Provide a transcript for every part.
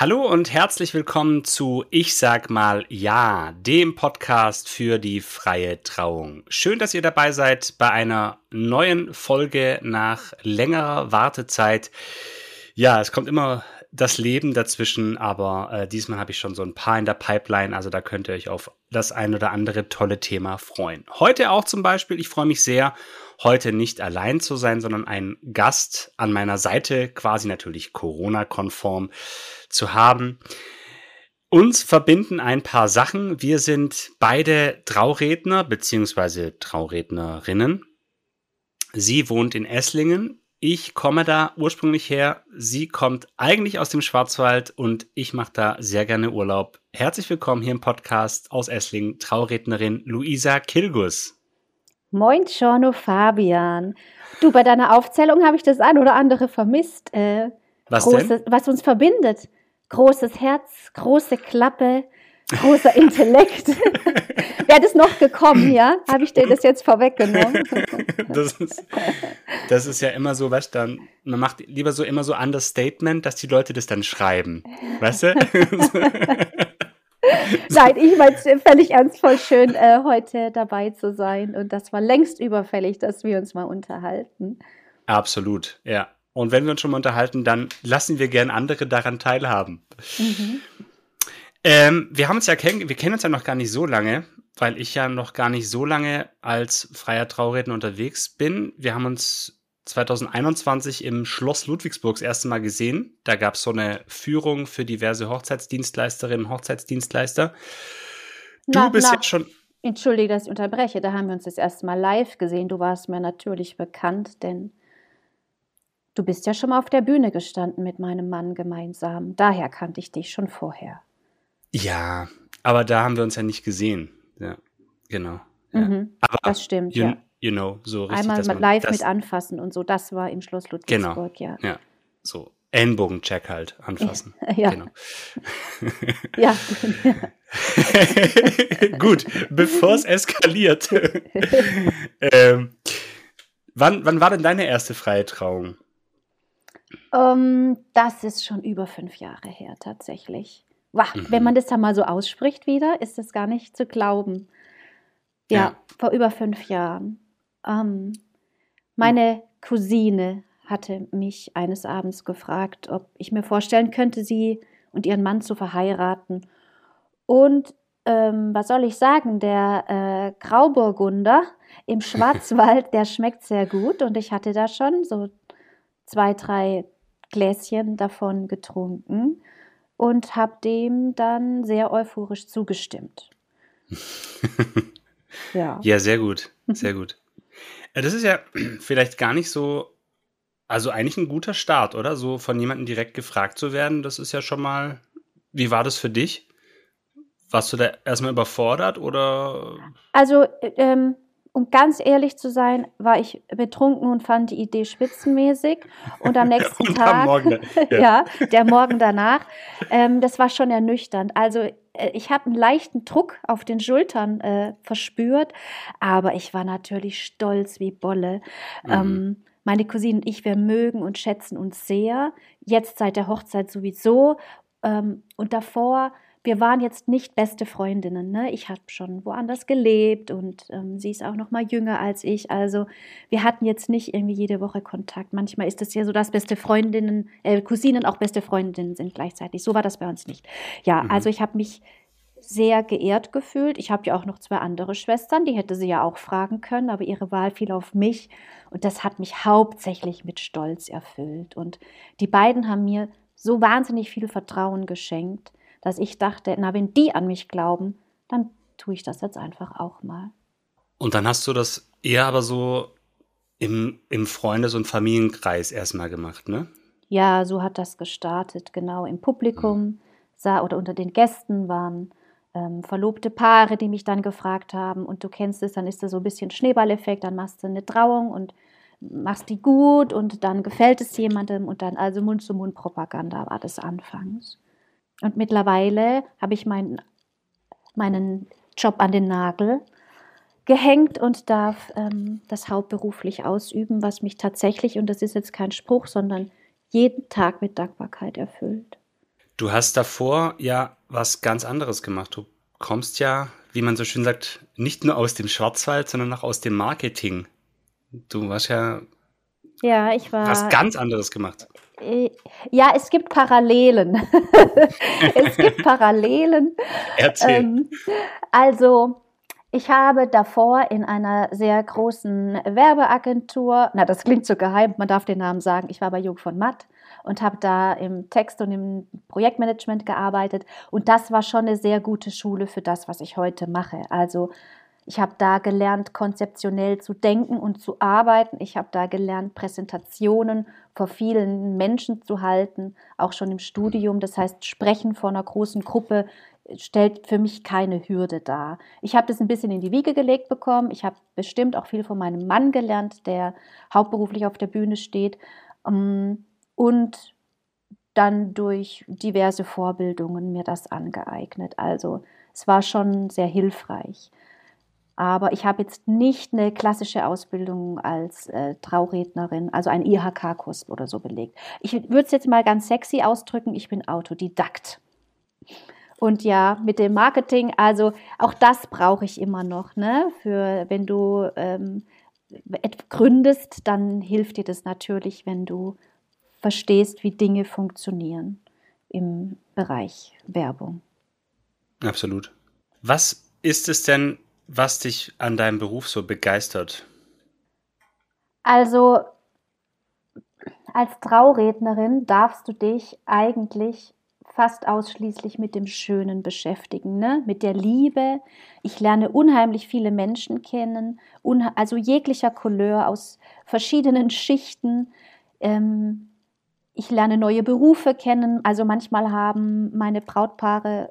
Hallo und herzlich willkommen zu Ich sag mal Ja, dem Podcast für die freie Trauung. Schön, dass ihr dabei seid bei einer neuen Folge nach längerer Wartezeit. Ja, es kommt immer das Leben dazwischen, aber äh, diesmal habe ich schon so ein paar in der Pipeline, also da könnt ihr euch auf das ein oder andere tolle Thema freuen. Heute auch zum Beispiel, ich freue mich sehr, heute nicht allein zu sein, sondern einen Gast an meiner Seite, quasi natürlich Corona-konform zu haben. Uns verbinden ein paar Sachen. Wir sind beide Trauredner bzw. Traurednerinnen. Sie wohnt in Esslingen. Ich komme da ursprünglich her. Sie kommt eigentlich aus dem Schwarzwald und ich mache da sehr gerne Urlaub. Herzlich willkommen hier im Podcast aus Esslingen, Traurednerin Luisa Kilgus. Moin, Giorno Fabian. Du, bei deiner Aufzählung habe ich das ein oder andere vermisst. Äh, was großes, denn? Was uns verbindet großes Herz, große Klappe, großer Intellekt. Wäre das noch gekommen, ja? Habe ich dir das jetzt vorweggenommen? das, ist, das ist ja immer so, weißt du, man macht lieber so immer so Understatement, dass die Leute das dann schreiben. Weißt du? Nein, ich meine es völlig ernstvoll schön, äh, heute dabei zu sein. Und das war längst überfällig, dass wir uns mal unterhalten. Absolut, ja. Und wenn wir uns schon mal unterhalten, dann lassen wir gern andere daran teilhaben. Mhm. Ähm, wir haben uns ja kennen, wir kennen uns ja noch gar nicht so lange, weil ich ja noch gar nicht so lange als freier Trauredner unterwegs bin. Wir haben uns 2021 im Schloss Ludwigsburg das erste Mal gesehen. Da gab es so eine Führung für diverse Hochzeitsdienstleisterinnen und Hochzeitsdienstleister. Du na, bist na, jetzt schon. Entschuldige, dass ich unterbreche. Da haben wir uns das erste Mal live gesehen. Du warst mir natürlich bekannt, denn Du bist ja schon mal auf der Bühne gestanden mit meinem Mann gemeinsam. Daher kannte ich dich schon vorher. Ja, aber da haben wir uns ja nicht gesehen. Ja, genau. Ja. Mhm, aber das stimmt, you, ja. You know, so richtig. Einmal man, live mit anfassen und so, das war im Schloss Ludwigsburg, genau, ja. Ja, so Ellenbogencheck halt anfassen. Ja. Genau. ja. Gut, bevor es eskaliert. ähm, wann, wann war denn deine erste freie Trauung? Um, ähm, das ist schon über fünf Jahre her tatsächlich. Wow, mhm. Wenn man das dann mal so ausspricht wieder, ist das gar nicht zu glauben. Ja, ja. vor über fünf Jahren. Um, meine Cousine hatte mich eines Abends gefragt, ob ich mir vorstellen könnte, sie und ihren Mann zu verheiraten. Und ähm, was soll ich sagen, der äh, Grauburgunder im Schwarzwald, der schmeckt sehr gut und ich hatte da schon so zwei, drei Gläschen davon getrunken und habe dem dann sehr euphorisch zugestimmt. ja. ja, sehr gut, sehr gut. Äh, das ist ja vielleicht gar nicht so, also eigentlich ein guter Start, oder? So von jemandem direkt gefragt zu werden, das ist ja schon mal, wie war das für dich? Warst du da erstmal überfordert oder? Also, ähm, um ganz ehrlich zu sein, war ich betrunken und fand die Idee spitzenmäßig. Und am nächsten und Tag, Morgen, ja. ja. der Morgen danach, ähm, das war schon ernüchternd. Also äh, ich habe einen leichten Druck auf den Schultern äh, verspürt, aber ich war natürlich stolz wie Bolle. Mhm. Ähm, meine Cousine und ich, wir mögen und schätzen uns sehr. Jetzt seit der Hochzeit sowieso. Ähm, und davor wir waren jetzt nicht beste Freundinnen. Ne? Ich habe schon woanders gelebt und ähm, sie ist auch noch mal jünger als ich. Also wir hatten jetzt nicht irgendwie jede Woche Kontakt. Manchmal ist es ja so, dass beste Freundinnen, äh, Cousinen auch beste Freundinnen sind gleichzeitig. So war das bei uns nicht. Ja, mhm. also ich habe mich sehr geehrt gefühlt. Ich habe ja auch noch zwei andere Schwestern, die hätte sie ja auch fragen können, aber ihre Wahl fiel auf mich und das hat mich hauptsächlich mit Stolz erfüllt. Und die beiden haben mir so wahnsinnig viel Vertrauen geschenkt dass ich dachte, na, wenn die an mich glauben, dann tue ich das jetzt einfach auch mal. Und dann hast du das eher aber so im, im Freundes- und Familienkreis erstmal gemacht, ne? Ja, so hat das gestartet, genau. Im Publikum mhm. sah oder unter den Gästen waren ähm, verlobte Paare, die mich dann gefragt haben. Und du kennst es, dann ist da so ein bisschen Schneeballeffekt, dann machst du eine Trauung und machst die gut und dann gefällt es jemandem und dann also Mund-zu-Mund-Propaganda war das anfangs. Und mittlerweile habe ich meinen, meinen Job an den Nagel gehängt und darf ähm, das hauptberuflich ausüben, was mich tatsächlich, und das ist jetzt kein Spruch, sondern jeden Tag mit Dankbarkeit erfüllt. Du hast davor ja was ganz anderes gemacht. Du kommst ja, wie man so schön sagt, nicht nur aus dem Schwarzwald, sondern auch aus dem Marketing. Du hast ja, ja ich war, was ganz anderes gemacht. Ja, es gibt Parallelen. es gibt Parallelen. Erzähl. Ähm, also, ich habe davor in einer sehr großen Werbeagentur, na, das klingt so geheim, man darf den Namen sagen, ich war bei Jung von Matt und habe da im Text und im Projektmanagement gearbeitet. Und das war schon eine sehr gute Schule für das, was ich heute mache. Also ich habe da gelernt, konzeptionell zu denken und zu arbeiten. Ich habe da gelernt, Präsentationen vor vielen Menschen zu halten, auch schon im Studium. Das heißt, sprechen vor einer großen Gruppe stellt für mich keine Hürde dar. Ich habe das ein bisschen in die Wiege gelegt bekommen. Ich habe bestimmt auch viel von meinem Mann gelernt, der hauptberuflich auf der Bühne steht. Ähm, und dann durch diverse Vorbildungen mir das angeeignet. Also es war schon sehr hilfreich. Aber ich habe jetzt nicht eine klassische Ausbildung als äh, Traurednerin, also einen IHK-Kurs oder so belegt. Ich würde es jetzt mal ganz sexy ausdrücken, ich bin Autodidakt. Und ja, mit dem Marketing, also auch das brauche ich immer noch. Ne? Für wenn du ähm, gründest, dann hilft dir das natürlich, wenn du verstehst, wie Dinge funktionieren im Bereich Werbung. Absolut. Was ist es denn, was dich an deinem Beruf so begeistert? Also als Traurednerin darfst du dich eigentlich fast ausschließlich mit dem Schönen beschäftigen, ne? mit der Liebe. Ich lerne unheimlich viele Menschen kennen, also jeglicher Couleur aus verschiedenen Schichten. Ähm, ich lerne neue Berufe kennen. Also manchmal haben meine Brautpaare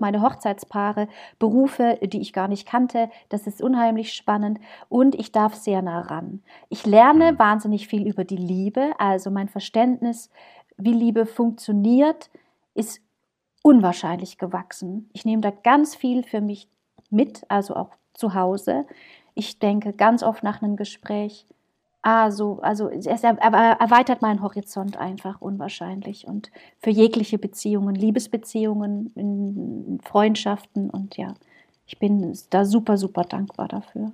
meine Hochzeitspaare, Berufe, die ich gar nicht kannte. Das ist unheimlich spannend und ich darf sehr nah ran. Ich lerne mhm. wahnsinnig viel über die Liebe, also mein Verständnis, wie Liebe funktioniert, ist unwahrscheinlich gewachsen. Ich nehme da ganz viel für mich mit, also auch zu Hause. Ich denke ganz oft nach einem Gespräch, Ah, so, also es erweitert meinen Horizont einfach unwahrscheinlich und für jegliche Beziehungen, Liebesbeziehungen, Freundschaften und ja, ich bin da super, super dankbar dafür.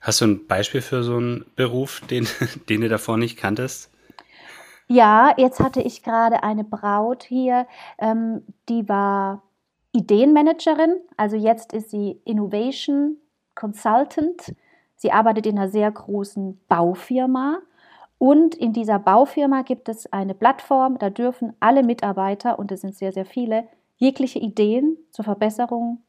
Hast du ein Beispiel für so einen Beruf, den, den du davor nicht kanntest? Ja, jetzt hatte ich gerade eine Braut hier, ähm, die war Ideenmanagerin, also jetzt ist sie Innovation Consultant Sie arbeitet in einer sehr großen Baufirma und in dieser Baufirma gibt es eine Plattform, da dürfen alle Mitarbeiter, und es sind sehr, sehr viele, jegliche Ideen zur Verbesserung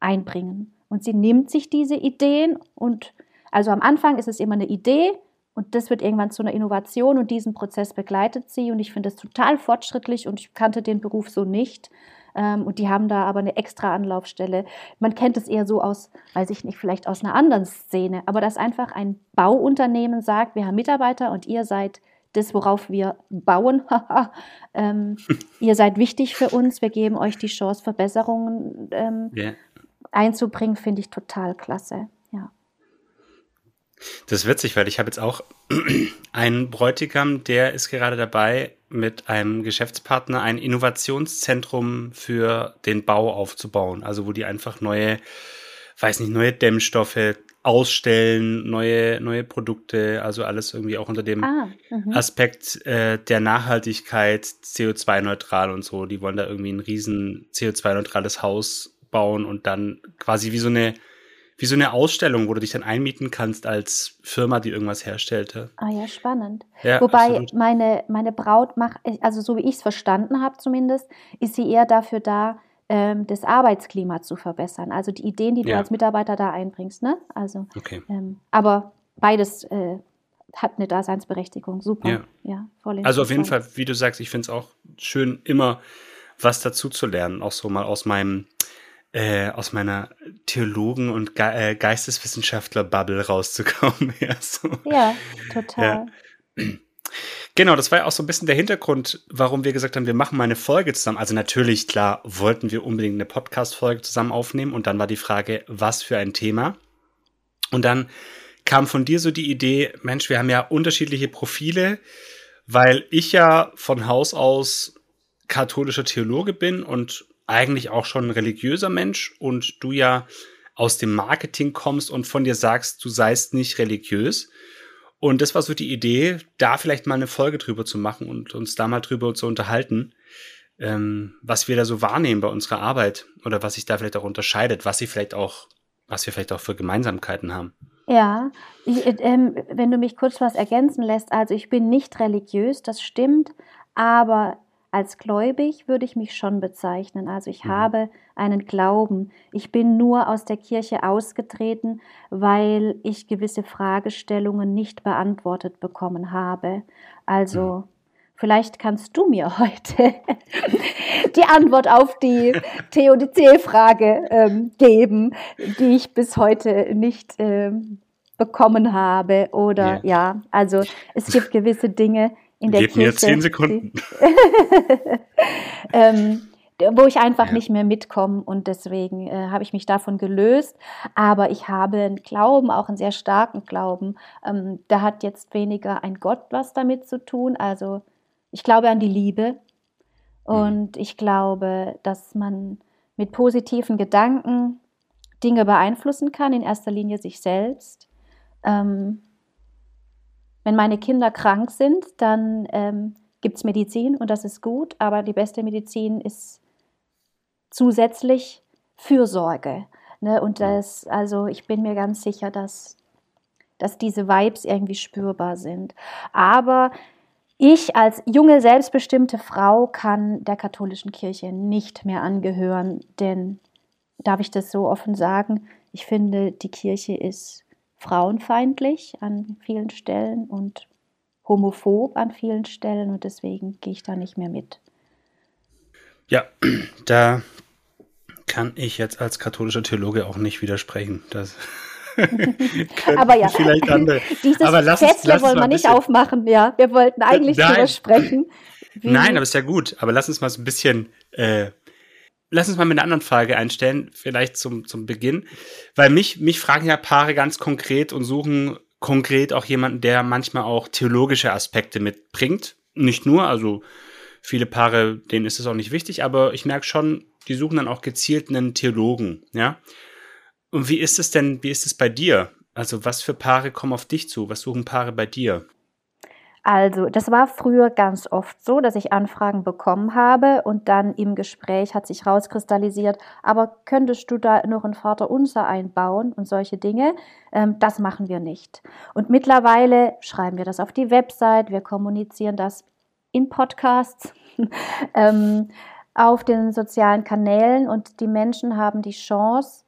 einbringen. Und sie nimmt sich diese Ideen und also am Anfang ist es immer eine Idee und das wird irgendwann zu einer Innovation und diesen Prozess begleitet sie und ich finde das total fortschrittlich und ich kannte den Beruf so nicht. Ähm, und die haben da aber eine extra Anlaufstelle. Man kennt es eher so aus, weiß ich nicht, vielleicht aus einer anderen Szene, aber dass einfach ein Bauunternehmen sagt, wir haben Mitarbeiter und ihr seid das, worauf wir bauen. ähm, ihr seid wichtig für uns, wir geben euch die Chance, Verbesserungen ähm, yeah. einzubringen, finde ich total klasse. Das ist witzig, weil ich habe jetzt auch einen Bräutigam, der ist gerade dabei, mit einem Geschäftspartner ein Innovationszentrum für den Bau aufzubauen. Also wo die einfach neue, weiß nicht, neue Dämmstoffe ausstellen, neue, neue Produkte, also alles irgendwie auch unter dem ah, mhm. Aspekt äh, der Nachhaltigkeit, CO2-neutral und so. Die wollen da irgendwie ein riesen CO2-neutrales Haus bauen und dann quasi wie so eine wie so eine Ausstellung, wo du dich dann einmieten kannst als Firma, die irgendwas herstellte. Ah ja, spannend. Ja, Wobei meine, meine Braut macht, also so wie ich es verstanden habe zumindest, ist sie eher dafür da, ähm, das Arbeitsklima zu verbessern. Also die Ideen, die du ja. als Mitarbeiter da einbringst. Ne? Also, okay. ähm, aber beides äh, hat eine Daseinsberechtigung. Super. Ja, ja voll Also auf jeden Fall, wie du sagst, ich finde es auch schön, immer was dazu zu lernen. Auch so mal aus meinem äh, aus meiner Theologen- und Ge äh, Geisteswissenschaftler-Bubble rauszukommen. ja, so. ja, total. Ja. Genau, das war ja auch so ein bisschen der Hintergrund, warum wir gesagt haben, wir machen mal eine Folge zusammen. Also natürlich, klar, wollten wir unbedingt eine Podcast-Folge zusammen aufnehmen und dann war die Frage, was für ein Thema. Und dann kam von dir so die Idee, Mensch, wir haben ja unterschiedliche Profile, weil ich ja von Haus aus katholischer Theologe bin und eigentlich auch schon ein religiöser Mensch und du ja aus dem Marketing kommst und von dir sagst, du seist nicht religiös. Und das war so die Idee, da vielleicht mal eine Folge drüber zu machen und uns da mal drüber zu unterhalten, ähm, was wir da so wahrnehmen bei unserer Arbeit oder was sich da vielleicht auch unterscheidet, was sie vielleicht auch, was wir vielleicht auch für Gemeinsamkeiten haben. Ja, ich, ähm, wenn du mich kurz was ergänzen lässt, also ich bin nicht religiös, das stimmt, aber als gläubig würde ich mich schon bezeichnen. Also ich mhm. habe einen Glauben. Ich bin nur aus der Kirche ausgetreten, weil ich gewisse Fragestellungen nicht beantwortet bekommen habe. Also mhm. vielleicht kannst du mir heute die Antwort auf die Theodizee-Frage ähm, geben, die ich bis heute nicht ähm, bekommen habe. Oder yeah. ja, also es gibt gewisse Dinge, in der Gib Kirche. mir zehn Sekunden. ähm, wo ich einfach ja. nicht mehr mitkomme und deswegen äh, habe ich mich davon gelöst. Aber ich habe einen Glauben, auch einen sehr starken Glauben. Ähm, da hat jetzt weniger ein Gott was damit zu tun. Also ich glaube an die Liebe und mhm. ich glaube, dass man mit positiven Gedanken Dinge beeinflussen kann, in erster Linie sich selbst. Ähm, wenn meine Kinder krank sind, dann ähm, gibt es Medizin und das ist gut, aber die beste Medizin ist zusätzlich Fürsorge. Ne? Und das, also ich bin mir ganz sicher, dass, dass diese Vibes irgendwie spürbar sind. Aber ich als junge, selbstbestimmte Frau kann der katholischen Kirche nicht mehr angehören, denn, darf ich das so offen sagen, ich finde, die Kirche ist frauenfeindlich an vielen Stellen und homophob an vielen Stellen und deswegen gehe ich da nicht mehr mit. Ja, da kann ich jetzt als katholischer Theologe auch nicht widersprechen. Das aber ja, vielleicht andere. dieses aber lass Fätzle wollen wir nicht aufmachen. Ja, wir wollten eigentlich Nein. drüber sprechen. Nein, aber ist ja gut. Aber lass uns mal so ein bisschen äh, lass uns mal mit einer anderen Frage einstellen, vielleicht zum, zum Beginn. Weil mich, mich fragen ja Paare ganz konkret und suchen konkret auch jemanden, der manchmal auch theologische Aspekte mitbringt. Nicht nur, also viele Paare, denen ist es auch nicht wichtig, aber ich merke schon, die suchen dann auch gezielt einen Theologen, ja. Und wie ist es denn, wie ist es bei dir? Also was für Paare kommen auf dich zu? Was suchen Paare bei dir? Also, das war früher ganz oft so, dass ich Anfragen bekommen habe und dann im Gespräch hat sich rauskristallisiert, aber könntest du da noch ein Vaterunser einbauen und solche Dinge? Ähm, das machen wir nicht. Und mittlerweile schreiben wir das auf die Website, wir kommunizieren das in Podcasts, ähm, auf den sozialen Kanälen und die Menschen haben die Chance,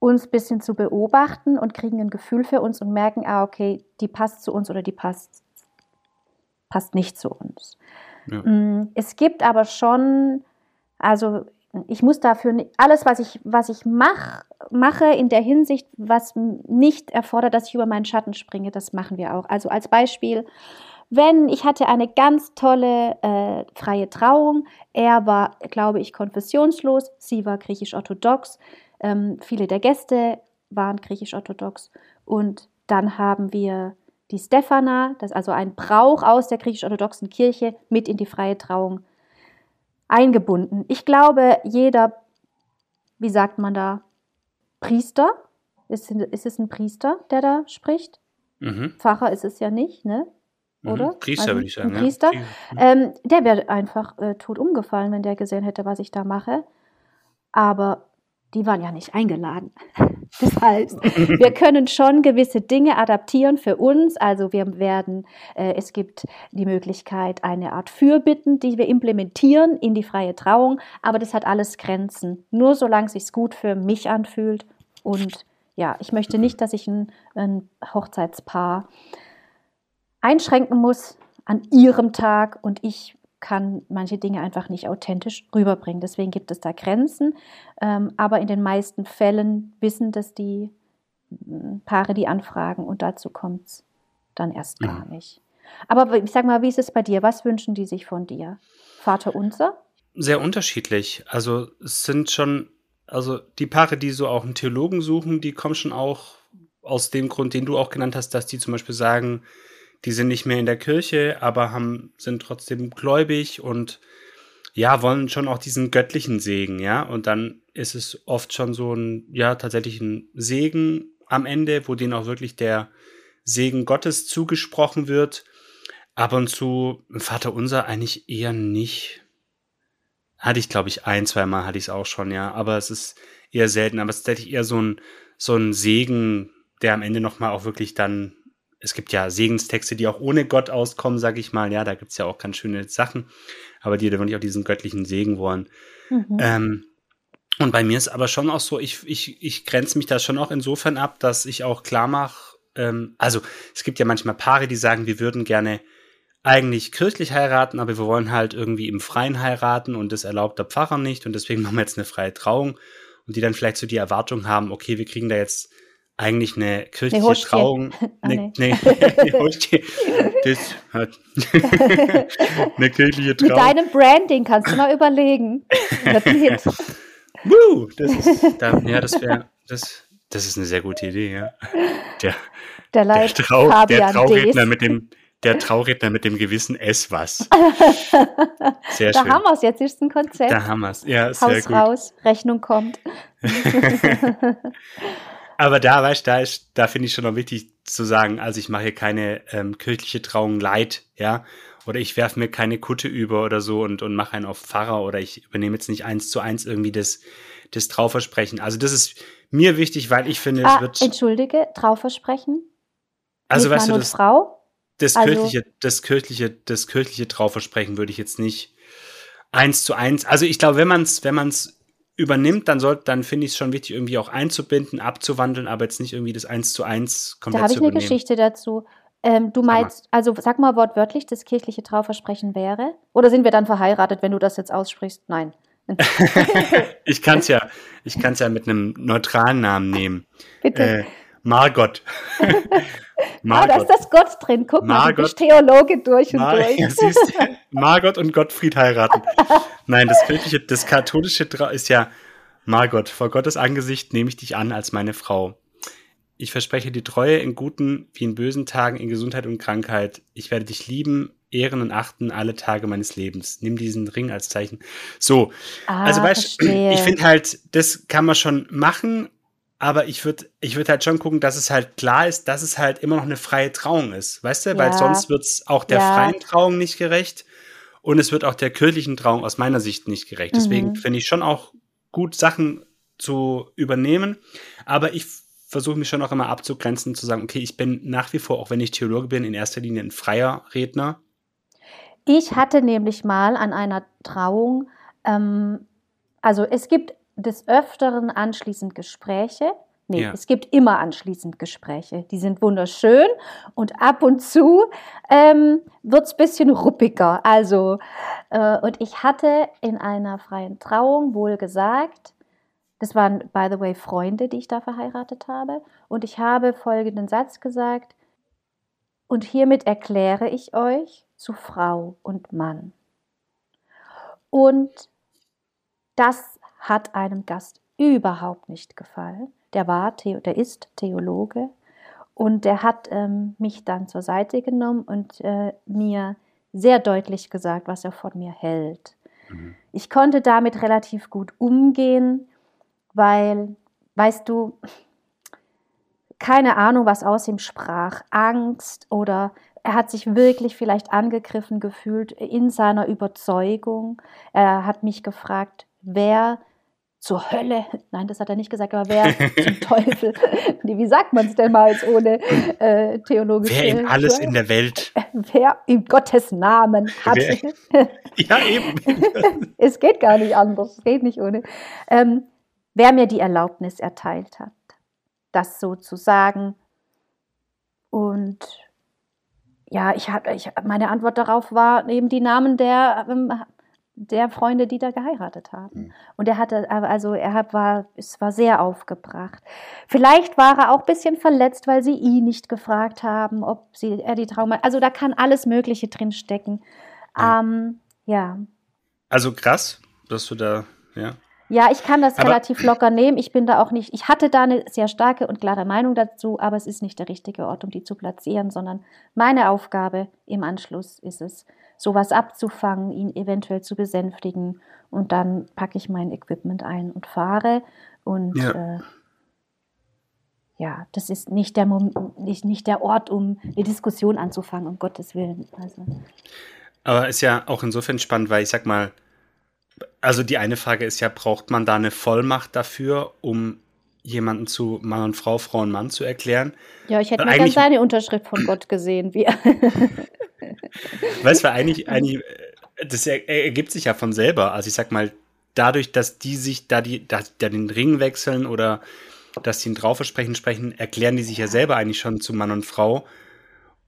uns ein bisschen zu beobachten und kriegen ein Gefühl für uns und merken, ah, okay, die passt zu uns oder die passt passt nicht zu uns. Ja. Mm, es gibt aber schon, also ich muss dafür alles, was ich, was ich mach, mache in der Hinsicht, was nicht erfordert, dass ich über meinen Schatten springe, das machen wir auch. Also als Beispiel, wenn ich hatte eine ganz tolle äh, freie Trauung, er war, glaube ich, konfessionslos, sie war griechisch-orthodox, ähm, viele der Gäste waren griechisch-orthodox und dann haben wir die Stephana, das ist also ein Brauch aus der griechisch-orthodoxen Kirche, mit in die freie Trauung eingebunden. Ich glaube, jeder, wie sagt man da, Priester, ist, ist es ein Priester, der da spricht? Mhm. Pfarrer ist es ja nicht, ne? Mhm. Oder? Mhm. Priester also, würde ich sagen. Ein Priester. Ja. Ähm, der wäre einfach äh, tot umgefallen, wenn der gesehen hätte, was ich da mache. Aber die waren ja nicht eingeladen. Das heißt, wir können schon gewisse Dinge adaptieren für uns. Also wir werden, äh, es gibt die Möglichkeit, eine Art Fürbitten, die wir implementieren in die freie Trauung, aber das hat alles Grenzen. Nur solange es sich gut für mich anfühlt. Und ja, ich möchte nicht, dass ich ein, ein Hochzeitspaar einschränken muss an ihrem Tag und ich kann manche Dinge einfach nicht authentisch rüberbringen. Deswegen gibt es da Grenzen. Ähm, aber in den meisten Fällen wissen das die hm, Paare, die anfragen und dazu kommt es dann erst gar nicht. Aber ich sag mal, wie ist es bei dir? Was wünschen die sich von dir? Vater unser? Sehr unterschiedlich. Also es sind schon, also die Paare, die so auch einen Theologen suchen, die kommen schon auch aus dem Grund, den du auch genannt hast, dass die zum Beispiel sagen, die sind nicht mehr in der Kirche, aber haben, sind trotzdem gläubig und ja, wollen schon auch diesen göttlichen Segen, ja. Und dann ist es oft schon so ein, ja, tatsächlich ein Segen am Ende, wo denen auch wirklich der Segen Gottes zugesprochen wird. Ab und zu Vater Unser eigentlich eher nicht. Hatte ich, glaube ich, ein, zwei Mal hatte ich es auch schon, ja. Aber es ist eher selten. Aber es ist tatsächlich eher so ein, so ein Segen, der am Ende nochmal auch wirklich dann, es gibt ja Segenstexte, die auch ohne Gott auskommen, sag ich mal. Ja, da gibt's ja auch ganz schöne Sachen, aber die da wirklich auch diesen göttlichen Segen wollen. Mhm. Ähm, und bei mir ist aber schon auch so, ich, ich, ich grenze mich da schon auch insofern ab, dass ich auch klar mache, ähm, also es gibt ja manchmal Paare, die sagen, wir würden gerne eigentlich kirchlich heiraten, aber wir wollen halt irgendwie im Freien heiraten und das erlaubt der Pfarrer nicht und deswegen machen wir jetzt eine freie Trauung und die dann vielleicht so die Erwartung haben, okay, wir kriegen da jetzt eigentlich eine kirchliche eine Trauung. Ah, eine, nee. eine, das hat eine kirchliche Trauung. Mit deinem Branding kannst du mal überlegen. Woo, das ist, da, ja, das wäre, das, das ist eine sehr gute Idee, ja. Der, der, der, Trau, der Trauredner mit dem, der Trauredner mit dem gewissen S was. Sehr da schön. Da haben wir es, jetzt ist ein Konzept. Da haben wir es, ja, sehr Haus gut. raus, Rechnung kommt. Aber da, weißt du, da ist, da finde ich schon noch wichtig zu sagen, also ich mache hier keine ähm, kirchliche Trauung leid, ja, oder ich werfe mir keine Kutte über oder so und, und mache einen auf Pfarrer oder ich übernehme jetzt nicht eins zu eins irgendwie das, das Trauversprechen. Also das ist mir wichtig, weil ich finde, ah, es wird. Entschuldige, Trauversprechen? Also weißt du, das, Frau? das also, kirchliche, das kirchliche, das kirchliche Trauversprechen würde ich jetzt nicht eins zu eins. Also ich glaube, wenn man es, wenn man es übernimmt, dann sollte, dann finde ich es schon wichtig, irgendwie auch einzubinden, abzuwandeln, aber jetzt nicht irgendwie das eins zu eins komplett Da habe ich eine Geschichte dazu. Ähm, du meinst, also sag mal wortwörtlich, das kirchliche Trauversprechen wäre? Oder sind wir dann verheiratet, wenn du das jetzt aussprichst? Nein. ich kann es ja, ich kann ja mit einem neutralen Namen nehmen. Bitte. Äh, Margot. Margot. Ah, da ist das Gott drin. Guck Margot. mal, du bist Theologe durch und Mar durch. Ja, siehst, Margot und Gottfried heiraten. Nein, das kirchliche, das katholische ist ja Margot, vor Gottes Angesicht nehme ich dich an als meine Frau. Ich verspreche die Treue in guten wie in bösen Tagen, in Gesundheit und Krankheit. Ich werde dich lieben, ehren und achten alle Tage meines Lebens. Nimm diesen Ring als Zeichen. So, ah, also weißt ich finde halt, das kann man schon machen, aber ich würde ich würd halt schon gucken, dass es halt klar ist, dass es halt immer noch eine freie Trauung ist. Weißt du? Ja. Weil sonst wird es auch der ja. freien Trauung nicht gerecht und es wird auch der kirchlichen Trauung aus meiner Sicht nicht gerecht. Deswegen mhm. finde ich schon auch gut, Sachen zu übernehmen. Aber ich versuche mich schon auch immer abzugrenzen, zu sagen, okay, ich bin nach wie vor, auch wenn ich Theologe bin, in erster Linie ein freier Redner. Ich hatte nämlich mal an einer Trauung, ähm, also es gibt des Öfteren anschließend Gespräche. Nee, ja. es gibt immer anschließend Gespräche. Die sind wunderschön und ab und zu ähm, wird es ein bisschen ruppiger. Also, äh, und ich hatte in einer freien Trauung wohl gesagt, das waren, by the way, Freunde, die ich da verheiratet habe. Und ich habe folgenden Satz gesagt. Und hiermit erkläre ich euch zu Frau und Mann. Und das hat einem Gast überhaupt nicht gefallen. Der war, der ist Theologe und der hat ähm, mich dann zur Seite genommen und äh, mir sehr deutlich gesagt, was er von mir hält. Mhm. Ich konnte damit relativ gut umgehen weil, weißt du, keine Ahnung, was aus ihm sprach, Angst oder er hat sich wirklich vielleicht angegriffen gefühlt in seiner Überzeugung. Er hat mich gefragt, wer zur Hölle, nein, das hat er nicht gesagt, aber wer zum Teufel, wie sagt man es denn mal jetzt ohne äh, theologische... Wer in alles in der Welt... Wer in Gottes Namen hat... Wer, ja, eben. es geht gar nicht anders, es geht nicht ohne. Ähm, wer mir die Erlaubnis erteilt hat, das so zu sagen. Und ja, ich hab, ich, meine Antwort darauf war eben die Namen der, ähm, der Freunde, die da geheiratet haben. Mhm. Und er hatte, also er hat, war, es war sehr aufgebracht. Vielleicht war er auch ein bisschen verletzt, weil sie ihn nicht gefragt haben, ob sie, er die Trauma, also da kann alles Mögliche drin stecken. Ja. Ähm, ja. Also krass, dass du da, ja. Ja, ich kann das aber, relativ locker nehmen. Ich bin da auch nicht, ich hatte da eine sehr starke und klare Meinung dazu, aber es ist nicht der richtige Ort, um die zu platzieren, sondern meine Aufgabe im Anschluss ist es, sowas abzufangen, ihn eventuell zu besänftigen. Und dann packe ich mein Equipment ein und fahre. Und ja, äh, ja das ist nicht der, Moment, nicht, nicht der Ort, um eine Diskussion anzufangen, um Gottes Willen. Also. Aber ist ja auch insofern spannend, weil ich sag mal, also die eine Frage ist ja, braucht man da eine Vollmacht dafür, um jemanden zu Mann und Frau, Frau und Mann zu erklären? Ja, ich hätte mir dann seine Unterschrift von Gott gesehen. Wie weißt du, eigentlich, eigentlich, das ergibt sich ja von selber. Also ich sag mal, dadurch, dass die sich da die, da, da den Ring wechseln oder dass sie ein Trauversprechen sprechen, erklären die sich ja selber eigentlich schon zu Mann und Frau.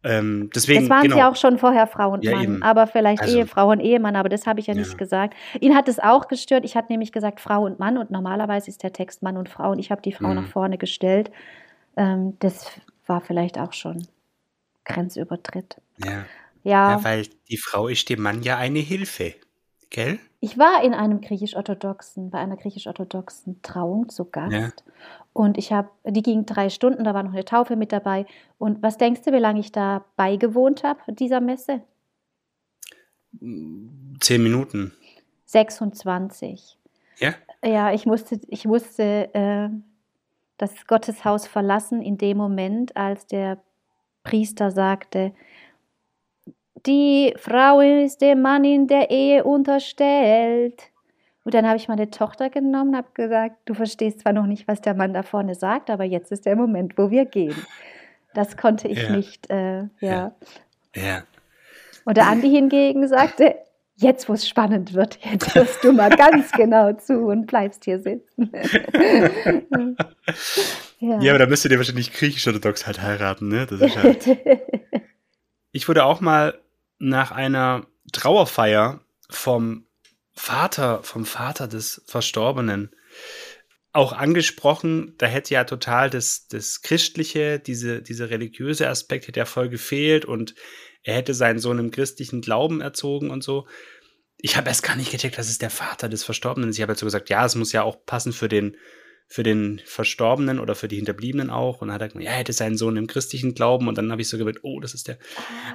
Ähm, deswegen, das waren genau. sie auch schon vorher Frau und ja, Mann, eben. aber vielleicht also, Ehefrau und Ehemann, aber das habe ich ja, ja, nicht gesagt. Ihn hat es auch gestört. Ich hatte nämlich gesagt Frau und Mann und normalerweise ist der Text Mann und Frau und ich habe die Frau mhm. nach vorne gestellt. Ähm, das war vielleicht auch schon Grenzübertritt. Ja. ja. Ja, weil die Frau ist dem Mann ja eine Hilfe, gell? Ich war in einem griechisch-orthodoxen, bei einer griechisch-orthodoxen Trauung zu Gast. Ja. Und ich habe, die ging drei Stunden, da war noch eine Taufe mit dabei. Und was denkst du, wie lange ich da beigewohnt habe, dieser Messe? Zehn Minuten. 26. Ja? Ja, ich musste, ich musste äh, das Gotteshaus verlassen in dem Moment, als der Priester sagte, die Frau ist dem Mann in der Ehe unterstellt. Und dann habe ich meine Tochter genommen und habe gesagt, du verstehst zwar noch nicht, was der Mann da vorne sagt, aber jetzt ist der Moment, wo wir gehen. Das konnte ich ja. nicht, äh, ja. ja. Und der Andi hingegen sagte, jetzt wo es spannend wird, jetzt hörst du mal ganz genau zu und bleibst hier sitzen. ja. ja, aber da müsst ihr wahrscheinlich griechisch-orthodox halt heiraten, ne? Das ist halt. ich wurde auch mal nach einer Trauerfeier vom Vater, vom Vater des Verstorbenen auch angesprochen, da hätte ja total das, das Christliche, diese, diese religiöse Aspekt hätte ja voll gefehlt und er hätte seinen Sohn im christlichen Glauben erzogen und so. Ich habe erst gar nicht gecheckt, das ist der Vater des Verstorbenen. Ich habe jetzt so gesagt, ja, es muss ja auch passen für den, für den Verstorbenen oder für die Hinterbliebenen auch. Und dann hat er gesagt, ja, er hätte seinen Sohn im christlichen Glauben. Und dann habe ich so gedacht, oh, das ist der.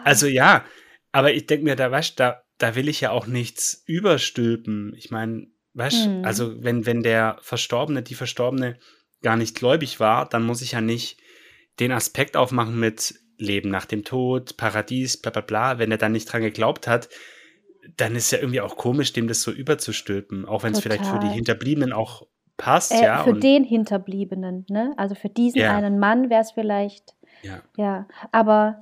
Also ja, aber ich denke mir, da, weißt, da, da will ich ja auch nichts überstülpen. Ich meine, weißt, mhm. also wenn, wenn der Verstorbene, die Verstorbene gar nicht gläubig war, dann muss ich ja nicht den Aspekt aufmachen mit Leben nach dem Tod, Paradies, bla bla bla. Wenn er dann nicht dran geglaubt hat, dann ist ja irgendwie auch komisch, dem das so überzustülpen, auch wenn es vielleicht für die Hinterbliebenen auch passt, äh, ja. Für den Hinterbliebenen, ne? Also für diesen ja. einen Mann wäre es vielleicht. Ja. Ja. Aber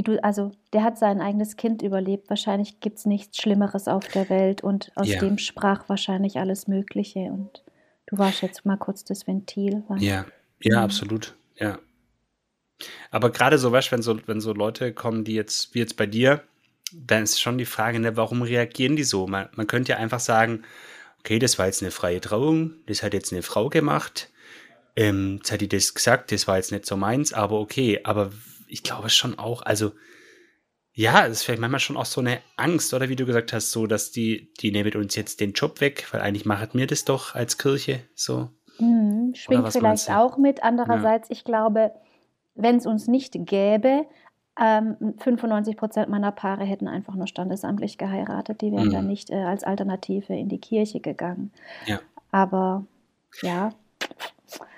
wie du, also der hat sein eigenes Kind überlebt. Wahrscheinlich gibt es nichts Schlimmeres auf der Welt und aus ja. dem sprach wahrscheinlich alles Mögliche. Und du warst jetzt mal kurz das Ventil. Ja, ja, mhm. absolut. Ja. Aber gerade so, weißt wenn so, wenn so Leute kommen, die jetzt, wie jetzt bei dir, dann ist schon die Frage, ne, warum reagieren die so? Man, man könnte ja einfach sagen, okay, das war jetzt eine freie Trauung, das hat jetzt eine Frau gemacht, ähm, jetzt hat die das gesagt, das war jetzt nicht so meins, aber okay, aber ich glaube schon auch, also ja, es ist vielleicht manchmal schon auch so eine Angst, oder wie du gesagt hast, so, dass die, die nehmen uns jetzt den Job weg, weil eigentlich macht mir das doch als Kirche so. Mhm, schwingt vielleicht auch mit. Andererseits, ja. ich glaube, wenn es uns nicht gäbe, ähm, 95 Prozent meiner Paare hätten einfach nur standesamtlich geheiratet. Die wären mhm. dann nicht äh, als Alternative in die Kirche gegangen. Ja. Aber ja,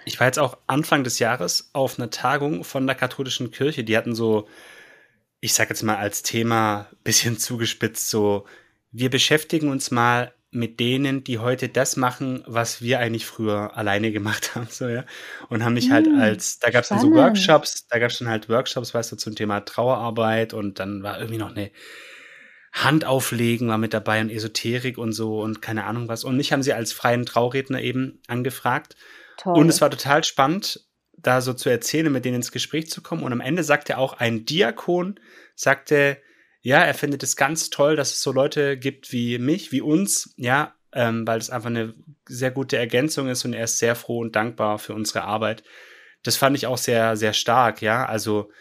ich war jetzt auch Anfang des Jahres auf einer Tagung von der katholischen Kirche. Die hatten so, ich sag jetzt mal als Thema bisschen zugespitzt, so, wir beschäftigen uns mal mit denen, die heute das machen, was wir eigentlich früher alleine gemacht haben, so, ja. Und haben mich halt hm, als, da gab es dann so Workshops, da gab es dann halt Workshops, weißt du, zum Thema Trauerarbeit und dann war irgendwie noch eine Handauflegen war mit dabei und Esoterik und so und keine Ahnung was. Und mich haben sie als freien Trauredner eben angefragt. Toll. Und es war total spannend, da so zu erzählen, mit denen ins Gespräch zu kommen. Und am Ende sagte auch ein Diakon, sagte, ja, er findet es ganz toll, dass es so Leute gibt wie mich, wie uns, ja, ähm, weil es einfach eine sehr gute Ergänzung ist und er ist sehr froh und dankbar für unsere Arbeit. Das fand ich auch sehr, sehr stark, ja. Also,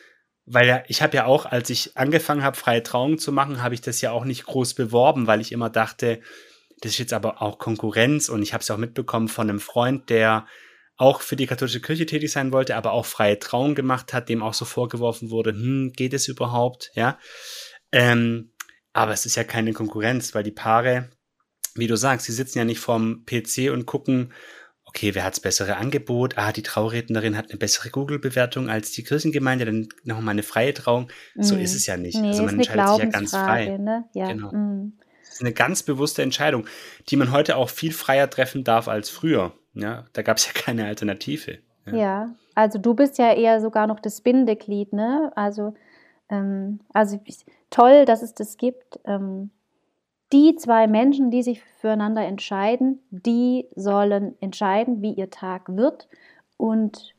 weil ja, ich habe ja auch, als ich angefangen habe, freie Trauung zu machen, habe ich das ja auch nicht groß beworben, weil ich immer dachte, das ist jetzt aber auch Konkurrenz und ich habe es auch mitbekommen von einem Freund, der auch für die katholische Kirche tätig sein wollte, aber auch freie Trauung gemacht hat, dem auch so vorgeworfen wurde, hm, geht es überhaupt, ja. Ähm, Aber es ist ja keine Konkurrenz, weil die Paare, wie du sagst, die sitzen ja nicht vorm PC und gucken, okay, wer hat das bessere Angebot? Ah, die Traurednerin hat eine bessere Google-Bewertung als die Kirchengemeinde, dann nochmal eine freie Trauung. So mhm. ist es ja nicht. Nee, also man entscheidet sich ja ganz frei. Ne? Ja. Genau. Mhm. Das ist eine ganz bewusste Entscheidung, die man heute auch viel freier treffen darf als früher. Ja, da gab es ja keine Alternative. Ja. ja. also du bist ja eher sogar noch das Bindeglied, ne? Also, ähm, also toll, dass es das gibt. Ähm, die zwei Menschen, die sich füreinander entscheiden, die sollen entscheiden, wie ihr Tag wird und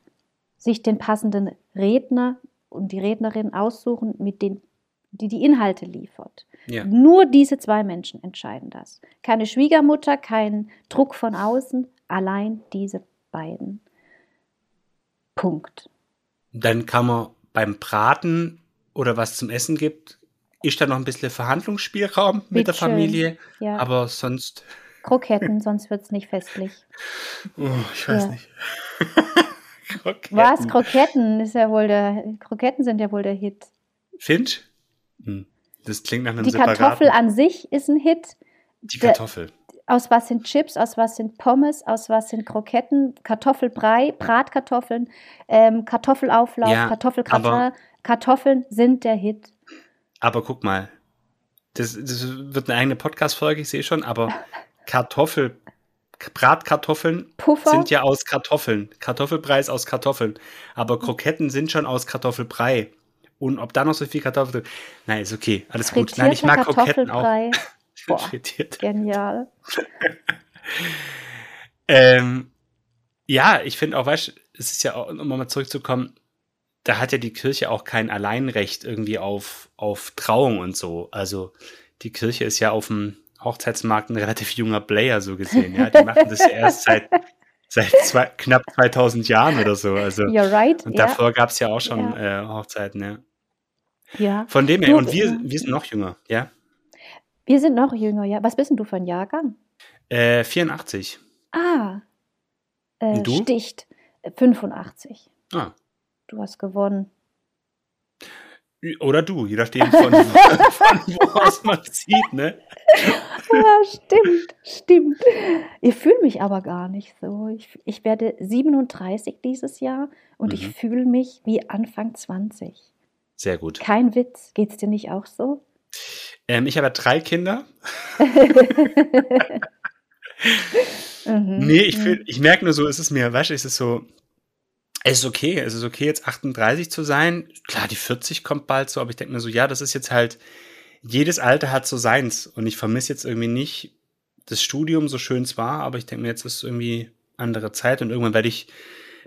sich den passenden Redner und die Rednerin aussuchen, mit den, die die Inhalte liefert. Ja. Nur diese zwei Menschen entscheiden das. Keine Schwiegermutter, kein Druck von außen, allein diese beiden. Punkt. Dann kann man beim Braten oder was zum Essen gibt, ist da noch ein bisschen Verhandlungsspielraum mit, mit der Familie, ja. aber sonst. Kroketten, sonst wird es nicht festlich. Oh, ich weiß ja. nicht. Kroketten. Was? Kroketten ist ja wohl der. Kroketten sind ja wohl der Hit. Finch? Hm. Das klingt nach einem Die separaten. Kartoffel an sich ist ein Hit. Die Kartoffel. Aus was sind Chips, aus was sind Pommes, aus was sind Kroketten, Kartoffelbrei, Bratkartoffeln, ähm, Kartoffelauflauf, ja, Kartoffelgratin. Kartoffeln sind der Hit. Aber guck mal, das, das wird eine eigene Podcast-Folge, ich sehe schon, aber Kartoffel, Bratkartoffeln Puffer? sind ja aus Kartoffeln. Kartoffelbrei ist aus Kartoffeln. Aber Kroketten sind schon aus Kartoffelbrei. Und ob da noch so viel Kartoffeln Nein, ist okay. Alles gut. Nein, ich mag Kroketten auch. Boah, genial. ähm, ja, ich finde auch, weißt es ist ja auch, um mal zurückzukommen, da hat ja die Kirche auch kein Alleinrecht irgendwie auf, auf Trauung und so. Also die Kirche ist ja auf dem Hochzeitsmarkt ein relativ junger Player so gesehen. Ja, die machen das ja erst seit seit zwei, knapp 2000 Jahren oder so. Also You're right. Und davor yeah. gab es ja auch schon yeah. äh, Hochzeiten. Ja. ja. Von dem her. Und wir, wir sind noch jünger, ja. Wir sind noch jünger, ja. Was bist denn du für ein Jahrgang? Äh, 84. Ah. Äh, und du? Sticht. 85. Ah. Du hast gewonnen. Oder du, je nachdem von, von wo aus man sieht, ne? Ja, stimmt, stimmt. Ich fühle mich aber gar nicht so. Ich, ich werde 37 dieses Jahr und mhm. ich fühle mich wie Anfang 20. Sehr gut. Kein Witz. Geht es dir nicht auch so? Ähm, ich habe drei Kinder. mhm. Nee, ich, fühl, ich merke nur so, ist es mir, weißt du, ist es so, es ist okay, es ist okay, jetzt 38 zu sein. Klar, die 40 kommt bald so, aber ich denke mir so, ja, das ist jetzt halt, jedes Alter hat so seins. Und ich vermisse jetzt irgendwie nicht das Studium, so schön es war, aber ich denke mir, jetzt ist irgendwie andere Zeit und irgendwann werde ich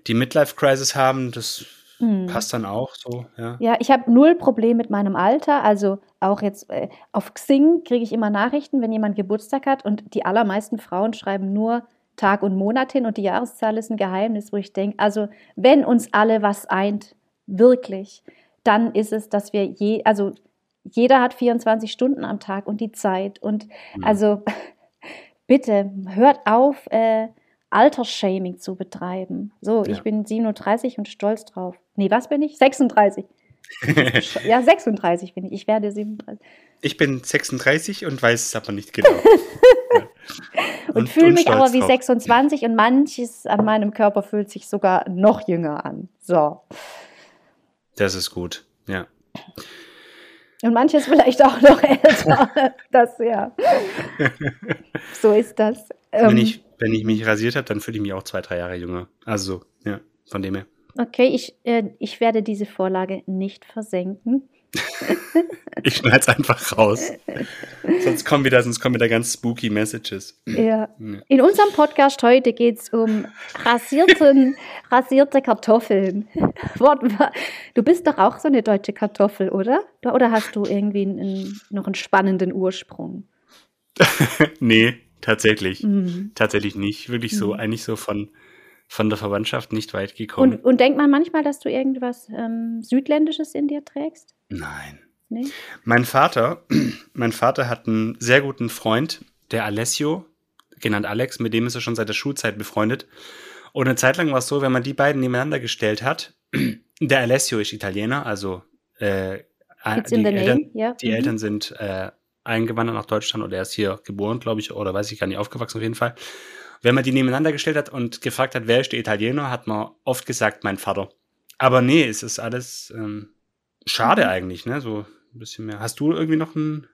die Midlife-Crisis haben. Das hm. passt dann auch so, ja. Ja, ich habe null Problem mit meinem Alter. Also auch jetzt äh, auf Xing kriege ich immer Nachrichten, wenn jemand Geburtstag hat und die allermeisten Frauen schreiben nur Tag und Monat hin und die Jahreszahl ist ein Geheimnis, wo ich denke, also wenn uns alle was eint, wirklich, dann ist es, dass wir je, also jeder hat 24 Stunden am Tag und die Zeit und mhm. also bitte hört auf, äh, Altersshaming zu betreiben. So, ja. ich bin 37 und stolz drauf. Nee, was bin ich? 36. ja, 36 bin ich. Ich werde 37. Ich bin 36 und weiß es aber nicht genau. und, und fühle mich aber wie drauf. 26 und manches an meinem Körper fühlt sich sogar noch jünger an. So. Das ist gut, ja. Und manches vielleicht auch noch älter. das ja. So ist das. wenn, ähm, ich, wenn ich mich rasiert habe, dann fühle ich mich auch zwei, drei Jahre jünger. Also, ja, von dem her. Okay, ich, äh, ich werde diese Vorlage nicht versenken. ich schneide es einfach raus. sonst kommen wieder, sonst kommen wieder ganz spooky Messages. Ja. In unserem Podcast heute geht es um rasierten, rasierte Kartoffeln. Du bist doch auch so eine deutsche Kartoffel, oder? Oder hast du irgendwie einen, noch einen spannenden Ursprung? nee, tatsächlich. Mhm. Tatsächlich nicht. Wirklich so, mhm. eigentlich so von von der Verwandtschaft nicht weit gekommen. Und, und denkt man manchmal, dass du irgendwas ähm, Südländisches in dir trägst? Nein. Nee? Mein Vater, mein Vater hat einen sehr guten Freund, der Alessio, genannt Alex, mit dem ist er schon seit der Schulzeit befreundet. Und eine Zeit lang war es so, wenn man die beiden nebeneinander gestellt hat, der Alessio ist Italiener, also äh, die, Eltern, yeah. die mhm. Eltern sind äh, eingewandert nach Deutschland oder er ist hier geboren, glaube ich, oder weiß ich gar nicht, aufgewachsen auf jeden Fall. Wenn man die nebeneinander gestellt hat und gefragt hat, wer ist der Italiener, hat man oft gesagt, mein Vater. Aber nee, es ist alles ähm, schade mhm. eigentlich, ne? So ein bisschen mehr. Hast du irgendwie noch einen